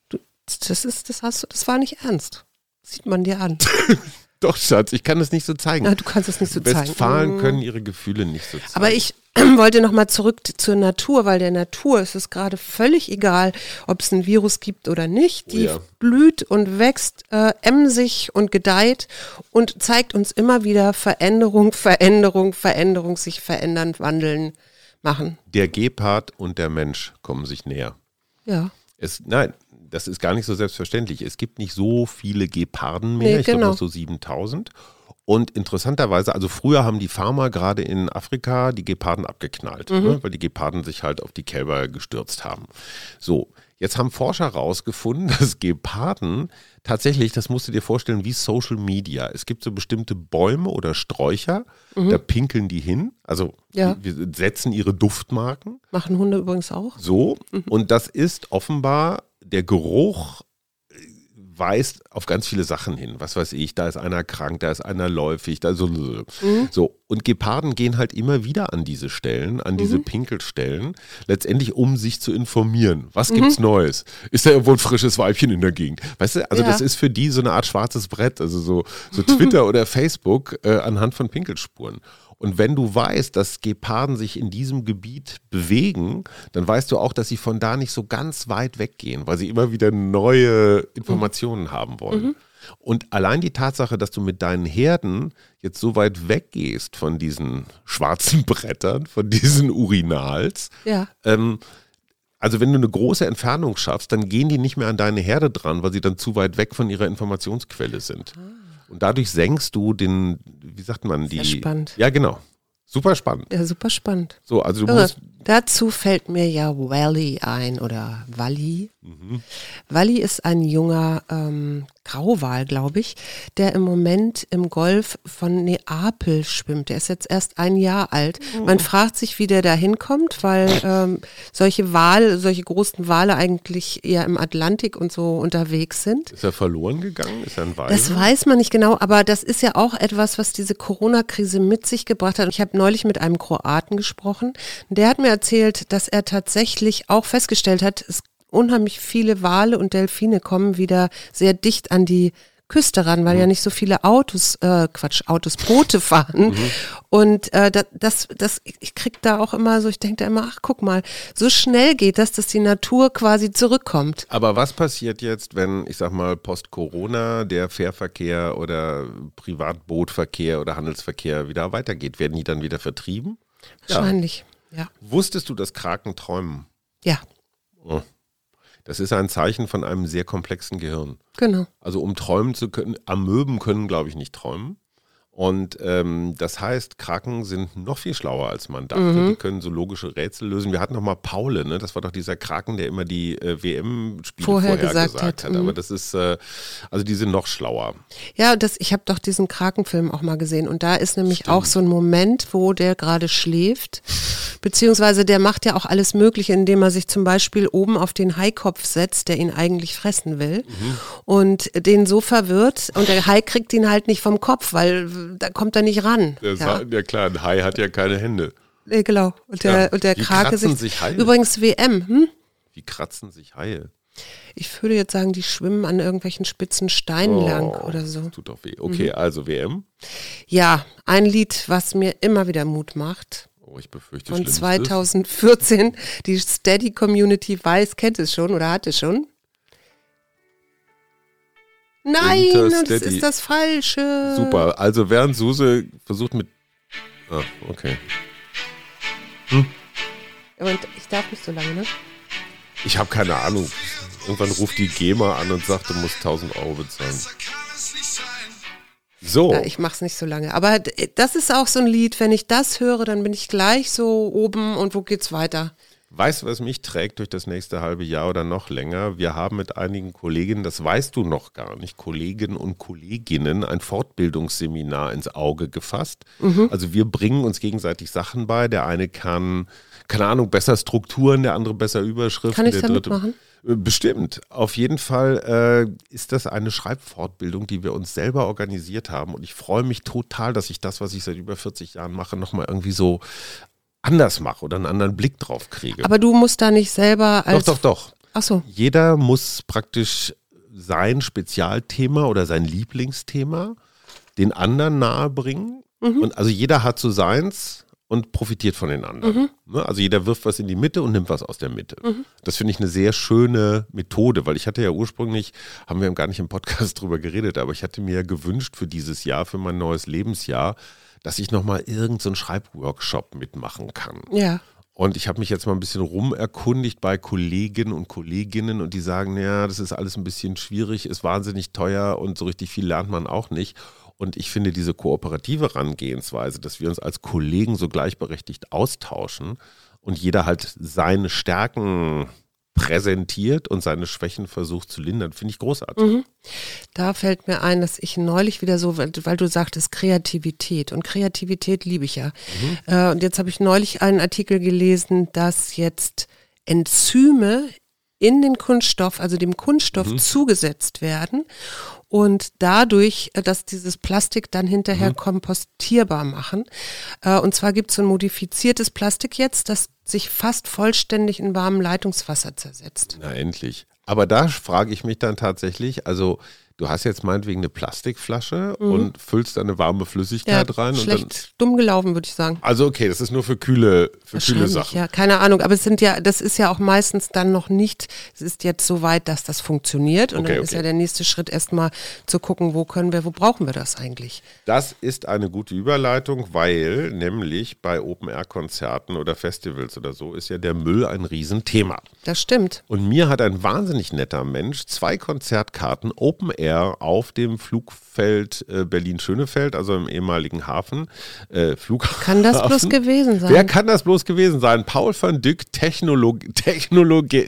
Du, das ist, das hast du, das war nicht ernst. Sieht man dir an. Doch, Schatz, ich kann das nicht so zeigen. Ja, du kannst es nicht so Westfalen zeigen. Westfalen können ihre Gefühle nicht so zeigen. Aber ich wollte nochmal zurück zur Natur, weil der Natur ist es gerade völlig egal, ob es ein Virus gibt oder nicht. Die ja. blüht und wächst äh, emsig und gedeiht und zeigt uns immer wieder Veränderung, Veränderung, Veränderung, sich verändern, wandeln, machen. Der Gepard und der Mensch kommen sich näher. Ja. Es, nein, das ist gar nicht so selbstverständlich. Es gibt nicht so viele Geparden mehr, nee, ich genau. glaube so 7000. Und interessanterweise, also früher haben die Farmer gerade in Afrika die Geparden abgeknallt, mhm. ne, weil die Geparden sich halt auf die Kälber gestürzt haben. So, jetzt haben Forscher herausgefunden, dass Geparden tatsächlich, das musst du dir vorstellen, wie Social Media. Es gibt so bestimmte Bäume oder Sträucher, mhm. da pinkeln die hin. Also ja. wir setzen ihre Duftmarken. Machen Hunde übrigens auch. So, mhm. und das ist offenbar der Geruch weist auf ganz viele Sachen hin. Was weiß ich, da ist einer krank, da ist einer läufig, da so. Mhm. so. Und Geparden gehen halt immer wieder an diese Stellen, an diese mhm. Pinkelstellen, letztendlich um sich zu informieren. Was mhm. gibt's Neues? Ist da irgendwo ein frisches Weibchen in der Gegend? Weißt du, also ja. das ist für die so eine Art schwarzes Brett, also so, so Twitter oder Facebook äh, anhand von Pinkelspuren. Und wenn du weißt, dass Geparden sich in diesem Gebiet bewegen, dann weißt du auch, dass sie von da nicht so ganz weit weggehen, weil sie immer wieder neue Informationen mhm. haben wollen. Mhm. Und allein die Tatsache, dass du mit deinen Herden jetzt so weit weggehst von diesen schwarzen Brettern, von diesen Urinals, ja. ähm, also wenn du eine große Entfernung schaffst, dann gehen die nicht mehr an deine Herde dran, weil sie dann zu weit weg von ihrer Informationsquelle sind. Ah. Und dadurch senkst du den, wie sagt man, die. Sehr spannend. Ja, genau. Super spannend. Ja, super spannend. So, also du Irre. musst Dazu fällt mir ja Wally ein oder Wally. Mhm. Wally ist ein junger ähm, Grauwal, glaube ich, der im Moment im Golf von Neapel schwimmt. Der ist jetzt erst ein Jahr alt. Man fragt sich, wie der da hinkommt, weil ähm, solche Wale, solche großen Wale eigentlich eher im Atlantik und so unterwegs sind. Ist er verloren gegangen? Ist er ein Wal? Das weiß man nicht genau, aber das ist ja auch etwas, was diese Corona-Krise mit sich gebracht hat. Ich habe neulich mit einem Kroaten gesprochen. Der hat mir erzählt, dass er tatsächlich auch festgestellt hat, es unheimlich viele Wale und Delfine kommen wieder sehr dicht an die Küste ran, weil mhm. ja nicht so viele Autos, äh, Quatsch, Autos, Boote fahren. Mhm. Und äh, das, das, ich krieg da auch immer so, ich denke da immer, ach guck mal, so schnell geht das, dass die Natur quasi zurückkommt. Aber was passiert jetzt, wenn, ich sag mal, post-Corona der Fährverkehr oder Privatbootverkehr oder Handelsverkehr wieder weitergeht? Werden die dann wieder vertrieben? Wahrscheinlich, ja. ja. Wusstest du, dass Kraken träumen? Ja. Oh. Das ist ein Zeichen von einem sehr komplexen Gehirn. Genau. Also um träumen zu können, Amöben können, glaube ich, nicht träumen. Und ähm, das heißt, Kraken sind noch viel schlauer, als man dachte. Mhm. Die können so logische Rätsel lösen. Wir hatten noch mal Paule, ne? das war doch dieser Kraken, der immer die äh, WM-Spiele vorher, vorher, gesagt, gesagt hat. Mhm. Aber das ist, äh, also die sind noch schlauer. Ja, das, ich habe doch diesen Krakenfilm auch mal gesehen. Und da ist nämlich Stimmt. auch so ein Moment, wo der gerade schläft. Beziehungsweise der macht ja auch alles Mögliche, indem er sich zum Beispiel oben auf den Haikopf setzt, der ihn eigentlich fressen will. Mhm. Und den so verwirrt. Und der Hai kriegt ihn halt nicht vom Kopf, weil da kommt er nicht ran. Der ja. ja klar, ein Hai hat ja keine Hände. Nee, genau. Und der, ja. und der Wie Krake sich, sich Haie? Übrigens WM, hm? Wie kratzen sich Haie? Ich würde jetzt sagen, die schwimmen an irgendwelchen spitzen Steinen oh, lang oder so. Tut doch weh. Okay, mhm. also WM. Ja, ein Lied, was mir immer wieder Mut macht. Oh, ich befürchte Von 2014. Die Steady Community weiß, kennt es schon oder hat es schon. Nein, das ist das Falsche. Super. Also während Suse versucht mit. Ah, okay. Hm? Und ich darf nicht so lange, ne? Ich habe keine Ahnung. Irgendwann ruft die GEMA an und sagt, du musst 1000 Euro bezahlen. So. Ja, ich mach's nicht so lange. Aber das ist auch so ein Lied, wenn ich das höre, dann bin ich gleich so oben und wo geht's weiter? Weißt du, was mich trägt durch das nächste halbe Jahr oder noch länger? Wir haben mit einigen Kolleginnen, das weißt du noch gar nicht, Kolleginnen und Kolleginnen ein Fortbildungsseminar ins Auge gefasst. Mhm. Also wir bringen uns gegenseitig Sachen bei. Der eine kann, keine Ahnung, besser Strukturen, der andere besser Überschriften. Kann ich der dritte machen? Äh, bestimmt. Auf jeden Fall äh, ist das eine Schreibfortbildung, die wir uns selber organisiert haben. Und ich freue mich total, dass ich das, was ich seit über 40 Jahren mache, nochmal irgendwie so anders mache oder einen anderen Blick drauf kriege. Aber du musst da nicht selber als. Doch, doch, doch. Ach so. Jeder muss praktisch sein Spezialthema oder sein Lieblingsthema den anderen nahebringen. Mhm. Und also jeder hat so seins und profitiert von den anderen. Mhm. Ne? Also jeder wirft was in die Mitte und nimmt was aus der Mitte. Mhm. Das finde ich eine sehr schöne Methode, weil ich hatte ja ursprünglich, haben wir gar nicht im Podcast drüber geredet, aber ich hatte mir gewünscht für dieses Jahr, für mein neues Lebensjahr, dass ich nochmal irgendeinen so Schreibworkshop mitmachen kann. Ja. Und ich habe mich jetzt mal ein bisschen rumerkundigt bei Kollegen und Kolleginnen und die sagen, ja, das ist alles ein bisschen schwierig, ist wahnsinnig teuer und so richtig viel lernt man auch nicht. Und ich finde diese kooperative Herangehensweise, dass wir uns als Kollegen so gleichberechtigt austauschen und jeder halt seine Stärken präsentiert und seine Schwächen versucht zu lindern, finde ich großartig. Mhm. Da fällt mir ein, dass ich neulich wieder so, weil, weil du sagtest Kreativität und Kreativität liebe ich ja. Mhm. Äh, und jetzt habe ich neulich einen Artikel gelesen, dass jetzt Enzyme in den Kunststoff, also dem Kunststoff mhm. zugesetzt werden und dadurch, äh, dass dieses Plastik dann hinterher mhm. kompostierbar machen. Äh, und zwar gibt es so ein modifiziertes Plastik jetzt, das sich fast vollständig in warmem Leitungswasser zersetzt. Na endlich. Aber da frage ich mich dann tatsächlich, also du hast jetzt meinetwegen eine Plastikflasche mhm. und füllst da eine warme Flüssigkeit ja, rein. Schlecht und dann, dumm gelaufen, würde ich sagen. Also okay, das ist nur für kühle, für kühle Sachen. Ja, keine Ahnung, aber es sind ja, das ist ja auch meistens dann noch nicht, es ist jetzt so weit, dass das funktioniert und okay, dann okay. ist ja der nächste Schritt erstmal zu gucken, wo können wir, wo brauchen wir das eigentlich? Das ist eine gute Überleitung, weil nämlich bei Open-Air-Konzerten oder Festivals oder so ist ja der Müll ein Riesenthema. Das stimmt. Und mir hat ein wahnsinnig netter Mensch zwei Konzertkarten Open Air auf dem Flugfeld äh, Berlin-Schönefeld, also im ehemaligen Hafen, äh, Flughafen. Kann das bloß gewesen sein? Wer kann das bloß gewesen sein? Paul van Dyck, Technolog Technologe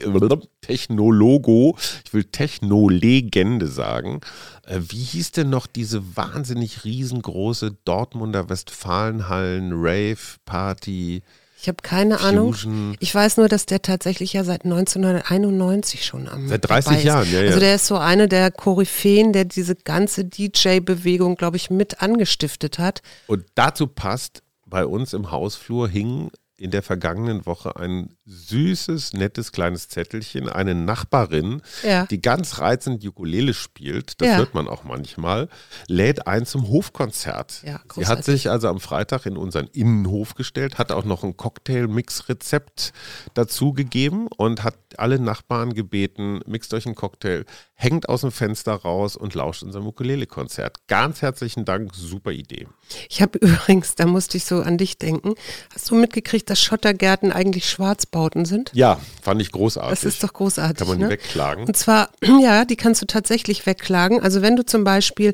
Technologo, ich will Technolegende sagen. Äh, wie hieß denn noch diese wahnsinnig riesengroße Dortmunder Westfalenhallen Rave Party? Ich habe keine Ahnung. Ich weiß nur, dass der tatsächlich ja seit 1991 schon am Seit 30 Jahren, ja, ja. Also der ist so eine der Koryphäen, der diese ganze DJ-Bewegung, glaube ich, mit angestiftet hat. Und dazu passt, bei uns im Hausflur hing in der vergangenen Woche ein süßes, nettes kleines Zettelchen. Eine Nachbarin, Ja. die ganz reizend Ukulele spielt, das Ja. hört man auch manchmal, lädt ein zum Hofkonzert. Ja, Sie hat sich also am Freitag in unseren Innenhof gestellt, hat auch noch ein Cocktail-Mix-Rezept dazu gegeben und hat alle Nachbarn gebeten, mixt euch einen Cocktail, hängt aus dem Fenster raus und lauscht unserem Ukulele-Konzert. Ganz herzlichen Dank, super Idee. Ich habe übrigens, da musste ich so an dich denken. Hast du mitgekriegt, dass Schottergärten eigentlich Schwarzbauten sind? Ja, fand ich großartig. Das ist doch großartig. Kann man die ne? wegklagen? Und zwar, ja, die kannst du tatsächlich wegklagen. Also wenn du zum Beispiel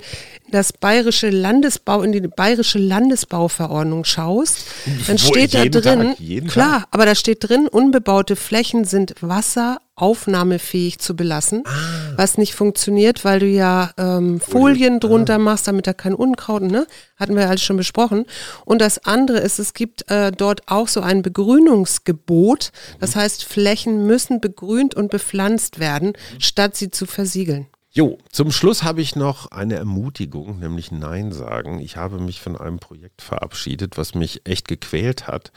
das bayerische Landesbau, in die bayerische Landesbauverordnung schaust, dann Wo, steht da drin, Tag, klar, aber da steht drin, unbebaute Flächen sind wasseraufnahmefähig zu belassen, Ah. was nicht funktioniert, weil du ja ähm, Folien drunter machst, damit da kein Unkraut, ne? Hatten wir alles schon besprochen. Und das andere ist, es gibt äh, dort auch so ein Begrünungsgebot. Das heißt, Flächen müssen begrünt und bepflanzt werden, statt sie zu versiegeln. Jo, zum Schluss habe ich noch eine Ermutigung, nämlich Nein sagen. Ich habe mich von einem Projekt verabschiedet, was mich echt gequält hat.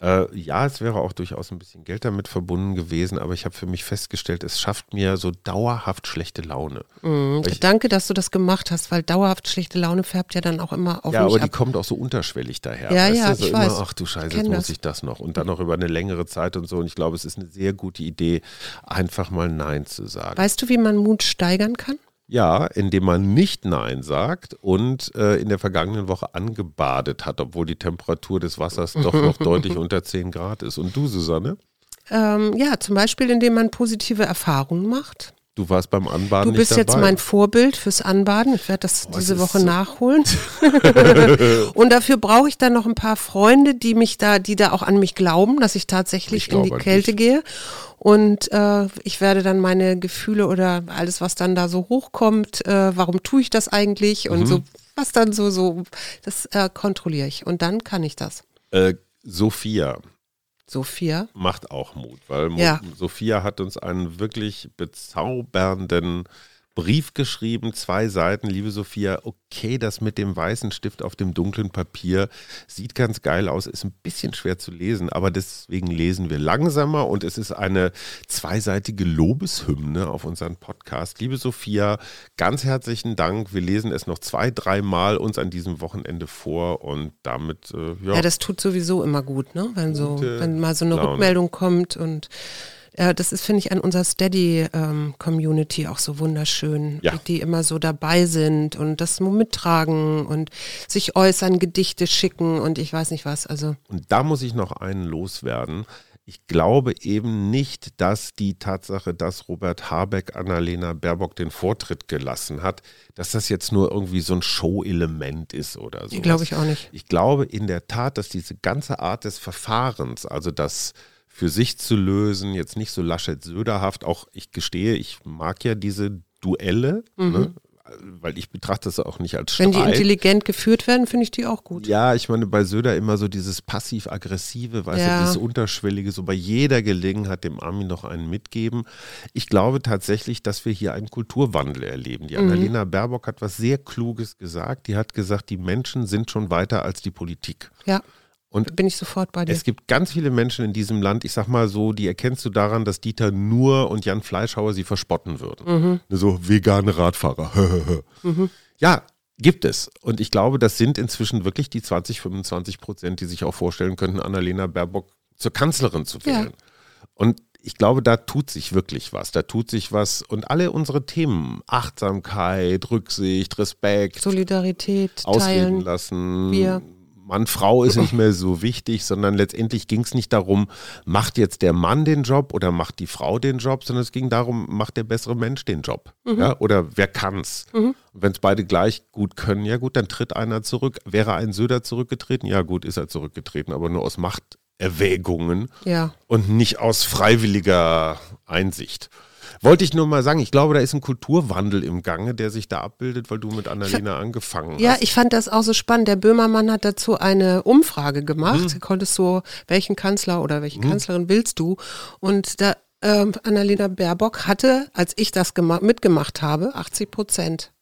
Äh, ja, es wäre auch durchaus ein bisschen Geld damit verbunden gewesen, aber ich habe für mich festgestellt, es schafft mir so dauerhaft schlechte Laune. Weil ich, Danke, dass du das gemacht hast, weil dauerhaft schlechte Laune färbt ja dann auch immer auf ja, mich aber die ab. kommt auch so unterschwellig daher. Ja, ja, du? so ich immer, weiß. Ach du Scheiße, jetzt muss das. ich das noch. Und dann noch über eine längere Zeit und so. Und ich glaube, es ist eine sehr gute Idee, einfach mal Nein zu sagen. Weißt du, wie man Mut steigern kann? Ja, indem man nicht Nein sagt und äh, in der vergangenen Woche angebadet hat, obwohl die Temperatur des Wassers doch noch deutlich unter 10 Grad ist. Und du, Susanne? Ähm, ja, zum Beispiel, indem man positive Erfahrungen macht. Du warst beim Anbaden Du bist jetzt mein Vorbild fürs Anbaden. Ich werde das Boah, diese Woche so- nachholen. und dafür brauche ich dann noch ein paar Freunde, die mich da, die da auch an mich glauben, dass ich tatsächlich Ich in die Kälte gehe. Und äh, ich werde dann meine Gefühle oder alles, was dann da so hochkommt, äh, warum tue ich das eigentlich und Mhm. so, was dann so, so, das äh, kontrolliere ich. Und dann kann ich das. äh, Sophia Sophia. macht auch Mut, weil Ja. Sophia hat uns einen wirklich bezaubernden Brief geschrieben, zwei Seiten, liebe Sophia, okay, das mit dem weißen Stift auf dem dunklen Papier sieht ganz geil aus, ist ein bisschen schwer zu lesen, aber deswegen lesen wir langsamer und es ist eine zweiseitige Lobeshymne auf unseren Podcast. Liebe Sophia, ganz herzlichen Dank. Wir lesen es noch zwei, dreimal uns an diesem Wochenende vor und damit, äh, ja, Ja, das tut sowieso immer gut, ne? Wenn so, Gute wenn mal so eine Laune. Rückmeldung kommt und äh, das ist, finde ich, an unserer Steady-Community auch so wunderschön, Ja. die, die immer so dabei sind und das mittragen und sich äußern, Gedichte schicken und ich weiß nicht was. Also Und da muss ich noch einen loswerden. Ich glaube eben nicht, dass die Tatsache, dass Robert Habeck Annalena Baerbock den Vortritt gelassen hat, dass das jetzt nur irgendwie so ein Show-Element ist oder so. glaube ich auch nicht. Ich glaube in der Tat, dass diese ganze Art des Verfahrens, also das für sich zu lösen, jetzt nicht so Laschet-Söderhaft, auch ich gestehe, ich mag ja diese Duelle, ne? weil ich betrachte das auch nicht als Streit. Mhm. Wenn die intelligent geführt werden, finde ich die auch gut. Ja, ich meine, bei Söder immer so dieses passiv-aggressive, weißt Ja. du, dieses Unterschwellige, so bei jeder Gelegenheit dem Armin noch einen mitgeben. Ich glaube tatsächlich, dass wir hier einen Kulturwandel erleben. Mhm. Die Annalena Baerbock hat was sehr Kluges gesagt. Die hat gesagt, die Menschen sind schon weiter als die Politik. Ja, Und bin ich sofort bei dir. es gibt ganz viele Menschen in diesem Land, ich sag mal so, die erkennst du daran, dass Dieter Nuhr und Jan Fleischhauer sie verspotten würden. So vegane Radfahrer. Ja, gibt es. Und ich glaube, das sind inzwischen wirklich die 20, 25 Prozent, die sich auch vorstellen könnten, Annalena Baerbock zur Kanzlerin zu Ja. wählen. Und ich glaube, da tut sich wirklich was. Da tut sich was. Und alle unsere Themen, Achtsamkeit, Rücksicht, Respekt, Solidarität ausreden teilen. lassen, Wir. Mann, Frau ist nicht mehr so wichtig, sondern letztendlich ging es nicht darum, macht jetzt der Mann den Job oder macht die Frau den Job, sondern es ging darum, macht der bessere Mensch den Job. Mhm. Ja, oder wer kann's? Mhm. Wenn es beide gleich gut können, ja gut, dann tritt einer zurück. Wäre ein Söder zurückgetreten? Ja gut, ist er zurückgetreten, aber nur aus Machterwägungen ja. und nicht aus freiwilliger Einsicht. Wollte ich nur mal sagen, ich glaube, da ist ein Kulturwandel im Gange, der sich da abbildet, weil du mit Annalena ich, angefangen hast. Ja, ich fand das auch so spannend. Der Böhmermann hat dazu eine Umfrage gemacht. Hm. Konntest du, welchen Kanzler oder welche hm. Kanzlerin willst du? Und da ähm, Annalena Baerbock hatte, als ich das mitgemacht habe, 80 Prozent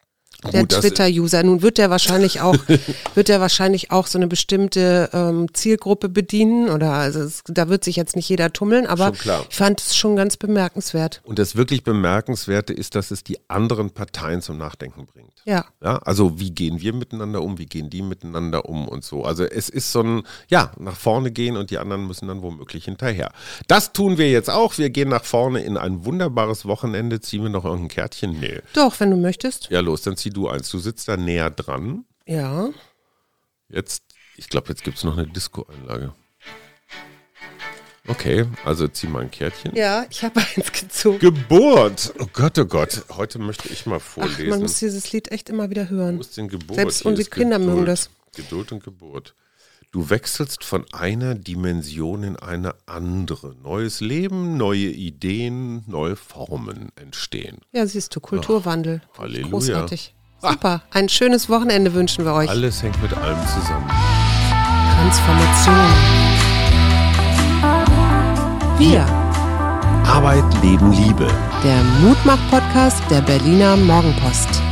der Twitter-User. Nun wird der wahrscheinlich auch, wird der wahrscheinlich auch so eine bestimmte ähm, Zielgruppe bedienen oder also es, da wird sich jetzt nicht jeder tummeln, aber ich fand es schon ganz bemerkenswert. Und das wirklich Bemerkenswerte ist, dass es die anderen Parteien zum Nachdenken bringt. Ja. ja. Also wie gehen wir miteinander um, wie gehen die miteinander um und so. Also es ist so ein, ja, nach vorne gehen und die anderen müssen dann womöglich hinterher. Das tun wir jetzt auch. Wir gehen nach vorne in ein wunderbares Wochenende. Ziehen wir noch irgendein Kärtchen? Nee. Doch, wenn du möchtest. Ja, los, dann zieh du eins. Du sitzt da näher dran. Ja. Jetzt, ich glaube, jetzt gibt es noch eine Disco-Einlage. Okay, also zieh mal ein Kärtchen. Ja, ich habe eins gezogen. Geburt! Oh Gott, oh Gott. Heute möchte ich mal vorlesen. Ach, man muss dieses Lied echt immer wieder hören. Muss den Geburt. Selbst unsere Kinder Geduld. mögen das. Geduld und Geburt. Du wechselst von einer Dimension in eine andere. Neues Leben, neue Ideen, neue Formen entstehen. Ja, siehst du, Kulturwandel. Ach, Halleluja. Großartig. Super. Ein schönes Wochenende wünschen wir euch. Alles hängt mit allem zusammen. Transformation. Wir. Arbeit, Leben, Liebe. Der Mutmach-Podcast der Berliner Morgenpost.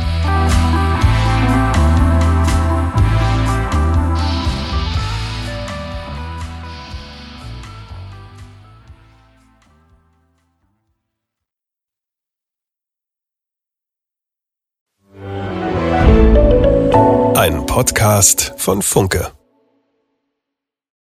Podcast von Funke.